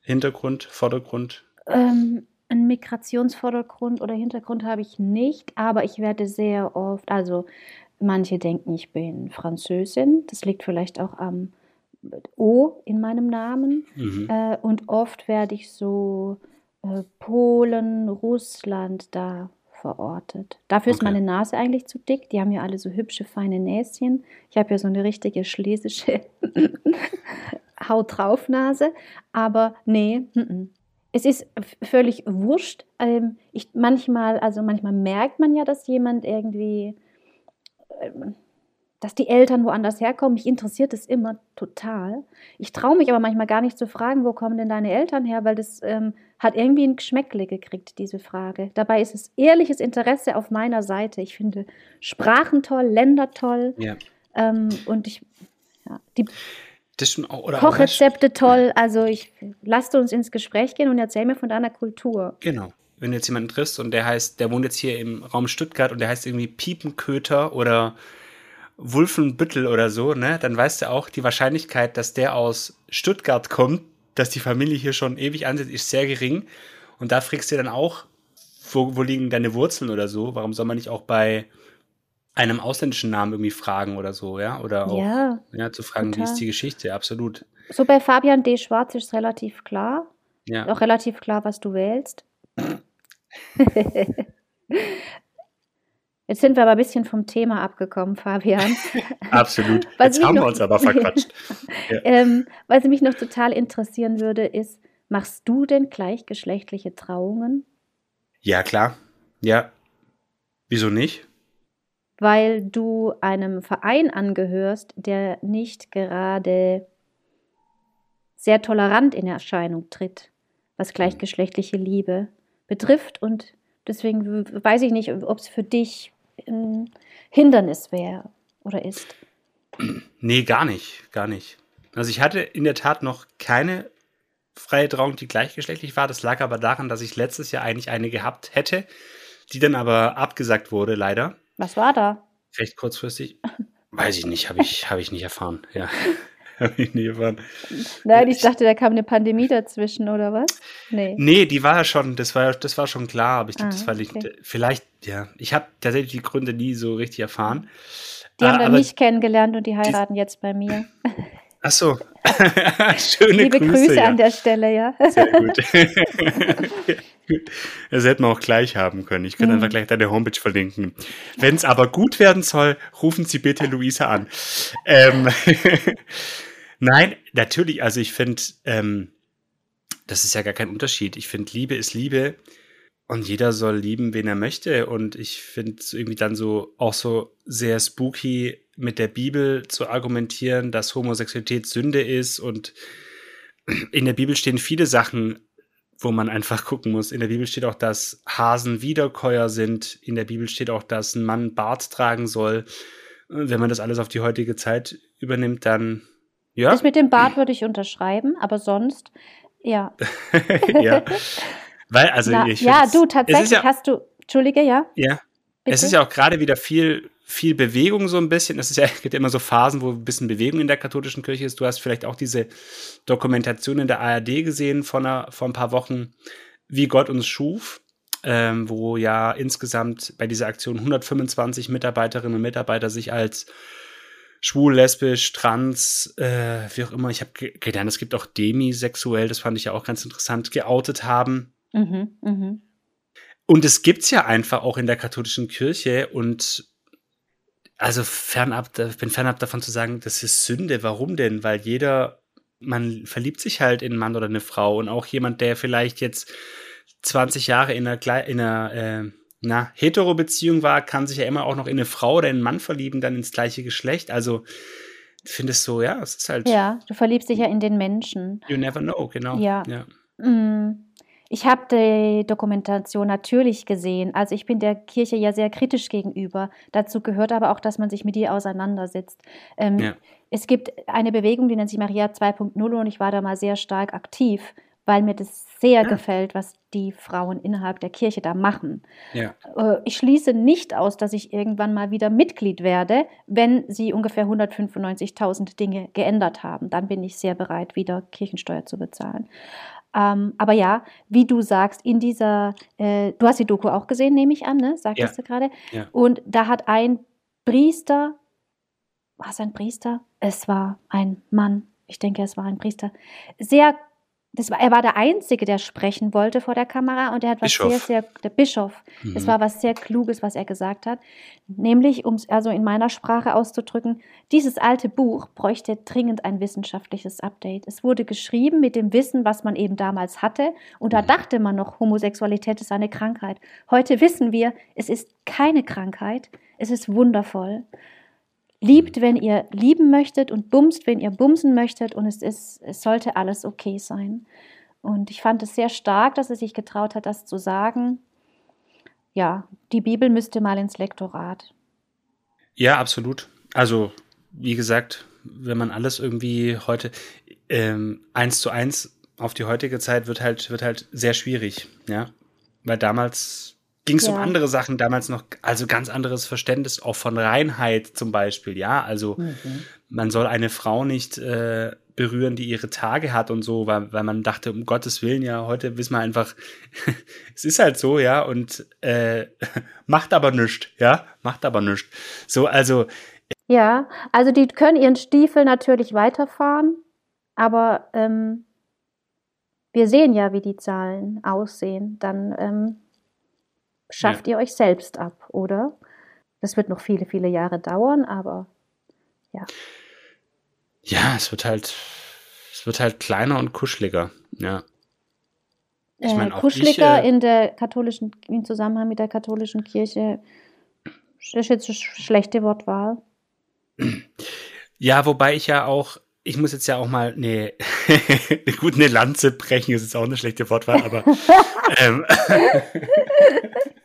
Hintergrund, Vordergrund? Ähm, einen Migrationsvordergrund oder Hintergrund habe ich nicht, aber ich werde sehr oft, also manche denken, ich bin Französin. Das liegt vielleicht auch am O in meinem Namen. Mhm. Äh, und oft werde ich so äh, Polen, Russland da verortet. Dafür ist meine Nase eigentlich zu dick. Die haben ja alle so hübsche, feine Näschen. Ich habe ja so eine richtige schlesische Haut drauf Nase. Aber nee, n -n. es ist völlig wurscht. Ähm, ich, manchmal, also manchmal merkt man ja, dass jemand irgendwie ähm, dass die Eltern woanders herkommen, mich interessiert das immer total. Ich traue mich aber manchmal gar nicht zu fragen, wo kommen denn deine Eltern her, weil das ähm, hat irgendwie ein Geschmäckle gekriegt, diese Frage. Dabei ist es ehrliches Interesse auf meiner Seite. Ich finde Sprachen toll, Länder toll ja. ähm, und ich, ja, die Kochrezepte toll. Also ich lasst uns ins Gespräch gehen und erzähl mir von deiner Kultur. Genau wenn du jetzt jemanden triffst und der heißt, der wohnt jetzt hier im Raum Stuttgart und der heißt irgendwie Piepenköter oder Wulfenbüttel oder so, ne, dann weißt du auch, die Wahrscheinlichkeit, dass der aus Stuttgart kommt, dass die Familie hier schon ewig ansitzt, ist sehr gering. Und da fragst du dann auch, wo, wo liegen deine Wurzeln oder so? Warum soll man nicht auch bei einem ausländischen Namen irgendwie fragen oder so, ja? Oder auch ja, ja zu fragen, total. wie ist die Geschichte? Absolut. So bei Fabian D. Schwarz ist relativ klar. Ja. Auch relativ klar, was du wählst. Jetzt sind wir aber ein bisschen vom Thema abgekommen, Fabian. Absolut. Jetzt haben noch, wir uns aber verquatscht. ja. ähm, was mich noch total interessieren würde, ist, machst du denn gleichgeschlechtliche Trauungen? Ja, klar. Ja. Wieso nicht? Weil du einem Verein angehörst, der nicht gerade sehr tolerant in Erscheinung tritt, was gleichgeschlechtliche Liebe betrifft. Und deswegen weiß ich nicht, ob es für dich ein Hindernis wäre oder ist. Nee, gar nicht, gar nicht. Also ich hatte in der Tat noch keine freie Trauung, die gleichgeschlechtlich war. Das lag aber daran, dass ich letztes Jahr eigentlich eine gehabt hätte, die dann aber abgesagt wurde, leider. Was war da? Recht kurzfristig. Weiß ich nicht, habe ich, hab ich nicht erfahren, ja. habe ich nie erfahren. Nein, ich dachte, da kam eine Pandemie dazwischen, oder was? Nee. Nee, die war ja schon, das war, das war schon klar, aber ich glaube, ah, das war nicht, okay. vielleicht, ja, ich habe tatsächlich die Gründe nie so richtig erfahren. Die haben äh, dann mich kennengelernt und die heiraten die, jetzt bei mir. Ach so. Schöne Liebe Grüße, Grüße ja. an der Stelle, ja. Sehr gut. Das hätten wir auch gleich haben können. Ich könnte mhm. einfach gleich deine Homepage verlinken. Wenn es aber gut werden soll, rufen Sie bitte Luisa an. Ähm, Nein, natürlich, also ich finde, ähm, das ist ja gar kein Unterschied. Ich finde, Liebe ist Liebe und jeder soll lieben, wen er möchte. Und ich finde es irgendwie dann so auch so sehr spooky, mit der Bibel zu argumentieren, dass Homosexualität Sünde ist. Und in der Bibel stehen viele Sachen, wo man einfach gucken muss. In der Bibel steht auch, dass Hasen Wiederkäuer sind. In der Bibel steht auch, dass ein Mann Bart tragen soll. Wenn man das alles auf die heutige Zeit übernimmt, dann ja? Das mit dem Bart würde ich unterschreiben, aber sonst, ja. ja. Weil, also Na, ich Ja, du, tatsächlich ja, hast du, Entschuldige, ja? Ja. Bitte? Es ist ja auch gerade wieder viel, viel Bewegung so ein bisschen. Es ist ja, gibt ja immer so Phasen, wo ein bisschen Bewegung in der katholischen Kirche ist. Du hast vielleicht auch diese Dokumentation in der ARD gesehen vor, einer, vor ein paar Wochen, wie Gott uns schuf. Ähm, wo ja insgesamt bei dieser Aktion 125 Mitarbeiterinnen und Mitarbeiter sich als schwul, lesbisch, trans, äh, wie auch immer. Ich habe gelernt, es gibt auch demisexuell, das fand ich ja auch ganz interessant, geoutet haben. Mhm, mh. Und es gibt's ja einfach auch in der katholischen Kirche und also fernab, bin fernab davon zu sagen, das ist Sünde. Warum denn? Weil jeder, man verliebt sich halt in einen Mann oder eine Frau und auch jemand, der vielleicht jetzt 20 Jahre in einer, in einer äh, na, Hetero-Beziehung war, kann sich ja immer auch noch in eine Frau oder in einen Mann verlieben, dann ins gleiche Geschlecht. Also ich finde es so, ja, es ist halt. Ja, du verliebst dich ja in den Menschen. You never know, genau. Ja. ja. Mm. Ich habe die Dokumentation natürlich gesehen. Also ich bin der Kirche ja sehr kritisch gegenüber. Dazu gehört aber auch, dass man sich mit ihr auseinandersetzt. Ähm, ja. Es gibt eine Bewegung, die nennt sich Maria 2.0 und ich war da mal sehr stark aktiv weil mir das sehr ja. gefällt, was die Frauen innerhalb der Kirche da machen. Ja. Äh, ich schließe nicht aus, dass ich irgendwann mal wieder Mitglied werde, wenn sie ungefähr 195.000 Dinge geändert haben. Dann bin ich sehr bereit, wieder Kirchensteuer zu bezahlen. Ähm, aber ja, wie du sagst, in dieser, äh, du hast die Doku auch gesehen, nehme ich an, ne? Sagtest ja. du gerade. Ja. Und da hat ein Priester, war es ein Priester? Es war ein Mann. Ich denke, es war ein Priester. Sehr das war, er war der Einzige, der sprechen wollte vor der Kamera und er hat was Bischof. sehr, sehr, der Bischof, mhm. das war was sehr Kluges, was er gesagt hat. Nämlich, um es also in meiner Sprache auszudrücken, dieses alte Buch bräuchte dringend ein wissenschaftliches Update. Es wurde geschrieben mit dem Wissen, was man eben damals hatte und da mhm. dachte man noch, Homosexualität ist eine Krankheit. Heute wissen wir, es ist keine Krankheit, es ist wundervoll. Liebt, wenn ihr lieben möchtet und bumst, wenn ihr bumsen möchtet und es ist, es sollte alles okay sein. Und ich fand es sehr stark, dass er sich getraut hat, das zu sagen. Ja, die Bibel müsste mal ins Lektorat. Ja, absolut. Also, wie gesagt, wenn man alles irgendwie heute ähm, eins zu eins auf die heutige Zeit wird halt, wird halt sehr schwierig, ja. Weil damals ging es ja. um andere Sachen damals noch, also ganz anderes Verständnis auch von Reinheit zum Beispiel, ja. Also mhm. man soll eine Frau nicht äh, berühren, die ihre Tage hat und so, weil, weil man dachte, um Gottes Willen, ja, heute wissen wir einfach, es ist halt so, ja, und äh, macht aber nichts, ja, macht aber nichts. So, also. Ja, also die können ihren Stiefel natürlich weiterfahren, aber ähm, wir sehen ja, wie die Zahlen aussehen. Dann ähm, schafft ja. ihr euch selbst ab, oder? Das wird noch viele, viele Jahre dauern, aber ja. Ja, es wird halt, es wird halt kleiner und kuscheliger, ja. Ich mein, äh, kuscheliger ich, äh, in der katholischen, im Zusammenhang mit der katholischen Kirche, das ist jetzt eine schlechte Wortwahl. Ja, wobei ich ja auch, ich muss jetzt ja auch mal, gut, eine Lanze brechen ist jetzt auch eine schlechte Wortwahl, aber ähm,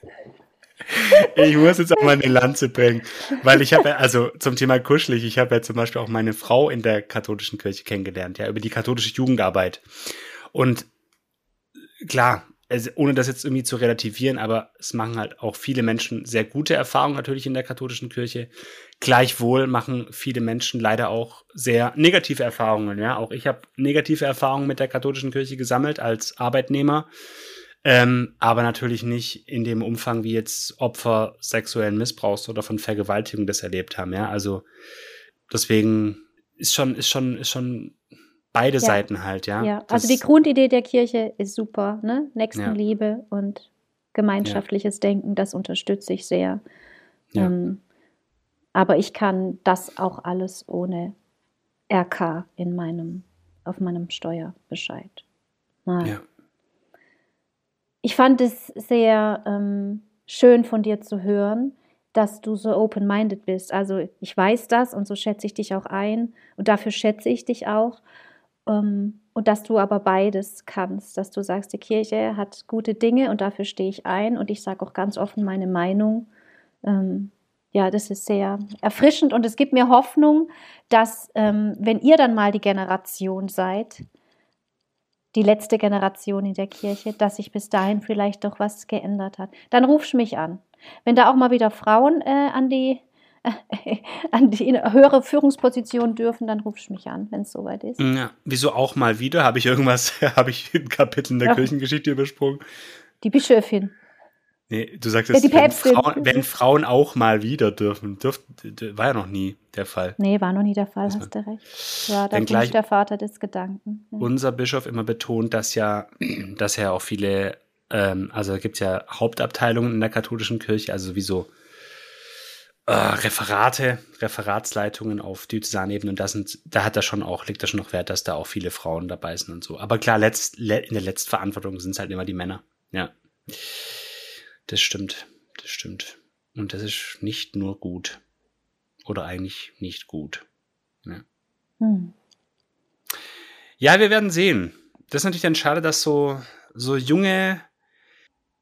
ich muss jetzt auch mal eine Lanze bringen, weil ich habe, also zum Thema kuschelig, ich habe ja zum Beispiel auch meine Frau in der katholischen Kirche kennengelernt, ja, über die katholische Jugendarbeit. Und klar, also ohne das jetzt irgendwie zu relativieren, aber es machen halt auch viele Menschen sehr gute Erfahrungen natürlich in der katholischen Kirche. Gleichwohl machen viele Menschen leider auch sehr negative Erfahrungen. Ja, auch ich habe negative Erfahrungen mit der katholischen Kirche gesammelt als Arbeitnehmer. Ähm, aber natürlich nicht in dem Umfang, wie jetzt Opfer sexuellen Missbrauchs oder von Vergewaltigung das erlebt haben, ja. Also deswegen ist schon, ist schon, ist schon beide ja. Seiten halt, ja. Ja, also die Grundidee der Kirche ist super, ne? Nächstenliebe ja. und gemeinschaftliches ja. Denken, das unterstütze ich sehr. Ähm, aber ich kann das auch alles ohne RK in meinem, auf meinem Steuerbescheid. Mal. Ja ich fand es sehr ähm, schön von dir zu hören, dass du so open-minded bist. Also ich weiß das und so schätze ich dich auch ein und dafür schätze ich dich auch. Ähm, und dass du aber beides kannst, dass du sagst, die Kirche hat gute Dinge und dafür stehe ich ein und ich sage auch ganz offen meine Meinung. Ähm, ja, das ist sehr erfrischend und es gibt mir Hoffnung, dass ähm, wenn ihr dann mal die Generation seid, die letzte Generation in der Kirche, dass sich bis dahin vielleicht doch was geändert hat. Dann rufst mich an. Wenn da auch mal wieder Frauen äh, an die an die höhere Führungsposition dürfen, dann rufst mich an, wenn es soweit ist. Ja, wieso auch mal wieder? Habe ich irgendwas, habe ich ein Kapitel in der ja. Kirchengeschichte übersprungen? Die Bischöfin. Nee, du sagst ja, wenn, Frauen, wenn, Frauen, auch mal wieder dürfen. Dürft, war ja noch nie der Fall. Nee, war noch nie der Fall, hast du recht. Ja, da bin ich der Vater des Gedanken. Ja. Unser Bischof immer betont, dass ja, dass ja auch viele, ähm, also gibt es ja Hauptabteilungen in der katholischen Kirche, also wie so äh, Referate, Referatsleitungen auf Diözesanebene und das sind, da hat er schon auch, legt er schon noch Wert, dass da auch viele Frauen dabei sind und so. Aber klar, letzt, in der Letztverantwortung sind es halt immer die Männer. Ja. Das stimmt. Das stimmt. Und das ist nicht nur gut. Oder eigentlich nicht gut. Ja. Hm. Ja, wir werden sehen. Das ist natürlich dann schade, dass so, so junge,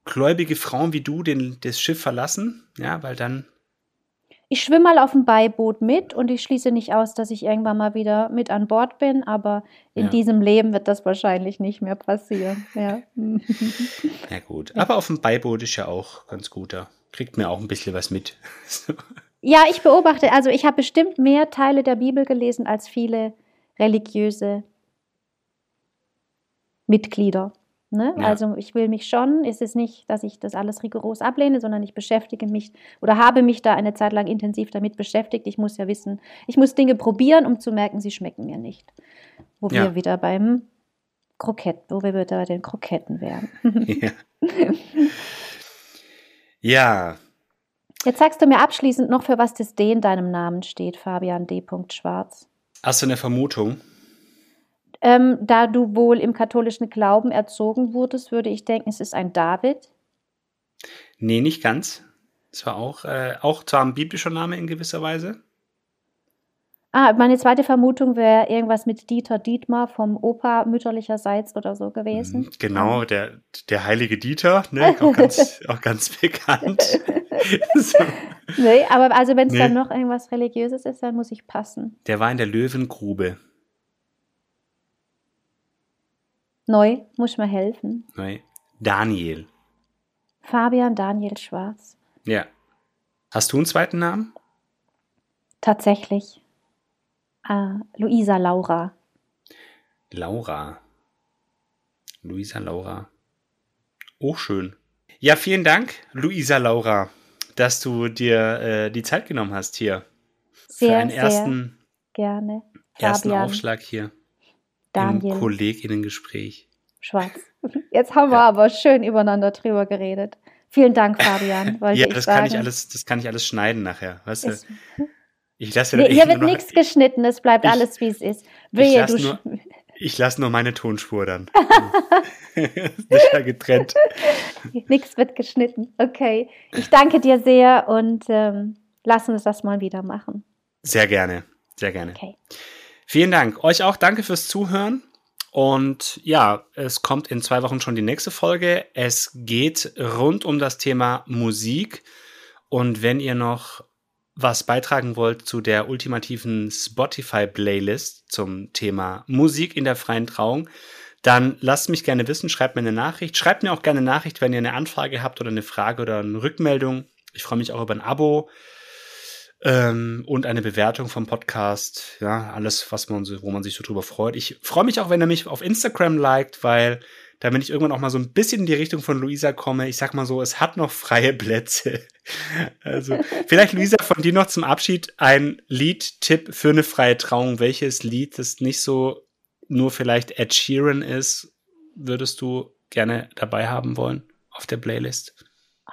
gläubige Frauen wie du den, das Schiff verlassen. Ja, weil dann. Ich schwimme mal auf dem Beiboot mit und ich schließe nicht aus, dass ich irgendwann mal wieder mit an Bord bin, aber in ja. diesem Leben wird das wahrscheinlich nicht mehr passieren. Ja, ja gut. Aber auf dem Beiboot ist ja auch ganz gut. Da kriegt mir auch ein bisschen was mit. ja, ich beobachte, also ich habe bestimmt mehr Teile der Bibel gelesen als viele religiöse Mitglieder. Ne? Ja. Also ich will mich schon, ist es nicht, dass ich das alles rigoros ablehne, sondern ich beschäftige mich oder habe mich da eine Zeit lang intensiv damit beschäftigt. Ich muss ja wissen, ich muss Dinge probieren, um zu merken, sie schmecken mir nicht. Wo ja. wir wieder beim Krokett, wo wir wieder bei den Kroketten wären. ja. ja. Jetzt sagst du mir abschließend noch, für was das D in deinem Namen steht, Fabian D. Schwarz. Hast du eine Vermutung? Ähm, da du wohl im katholischen Glauben erzogen wurdest, würde ich denken, es ist ein David. Nee, nicht ganz. Es war auch, äh, auch zwar ein biblischer Name in gewisser Weise. Ah, meine zweite Vermutung wäre irgendwas mit Dieter Dietmar vom Opa mütterlicherseits oder so gewesen. Mhm, genau, der, der heilige Dieter, ne? auch, ganz, auch ganz bekannt. so. Nee, aber also wenn es nee. dann noch irgendwas Religiöses ist, dann muss ich passen. Der war in der Löwengrube. Neu, muss mir helfen. Neu. Daniel. Fabian Daniel Schwarz. Ja. Hast du einen zweiten Namen? Tatsächlich. Uh, Luisa Laura. Laura. Luisa Laura. Auch schön. Ja, vielen Dank, Luisa Laura, dass du dir äh, die Zeit genommen hast hier. Sehr, für einen ersten, gerne. Ersten Aufschlag hier. Daniel. Im Kolleginnengespräch. Schwarz. Jetzt haben wir ja. aber schön übereinander drüber geredet. Vielen Dank, Fabian. ja, das kann ich alles, das kann ich alles schneiden nachher. Weißt du? Ich lasse nee, hier wird nichts geschnitten, es bleibt ich, alles, wie es ist. Wehe, ich lasse nur, lass nur meine Tonspur dann. Nicht ja getrennt. nichts wird geschnitten. Okay. Ich danke dir sehr und ähm, lass uns das mal wieder machen. Sehr gerne. Sehr gerne. Okay. Vielen Dank. Euch auch danke fürs Zuhören. Und ja, es kommt in zwei Wochen schon die nächste Folge. Es geht rund um das Thema Musik. Und wenn ihr noch was beitragen wollt zu der ultimativen Spotify-Playlist zum Thema Musik in der freien Trauung, dann lasst mich gerne wissen, schreibt mir eine Nachricht. Schreibt mir auch gerne eine Nachricht, wenn ihr eine Anfrage habt oder eine Frage oder eine Rückmeldung. Ich freue mich auch über ein Abo ähm, und eine Bewertung vom Podcast. Ja, alles, was man so, wo man sich so drüber freut. Ich freue mich auch, wenn er mich auf Instagram liked, weil damit ich irgendwann auch mal so ein bisschen in die Richtung von Luisa komme. Ich sag mal so, es hat noch freie Plätze. Also, vielleicht Luisa von dir noch zum Abschied ein Lied-Tipp für eine freie Trauung. Welches Lied, das nicht so nur vielleicht Ed Sheeran ist, würdest du gerne dabei haben wollen auf der Playlist?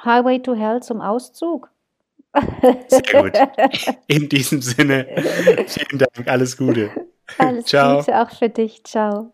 Highway to Hell zum Auszug. Sehr gut. In diesem Sinne, vielen Dank, alles Gute. Alles Ciao. Gute auch für dich. Ciao.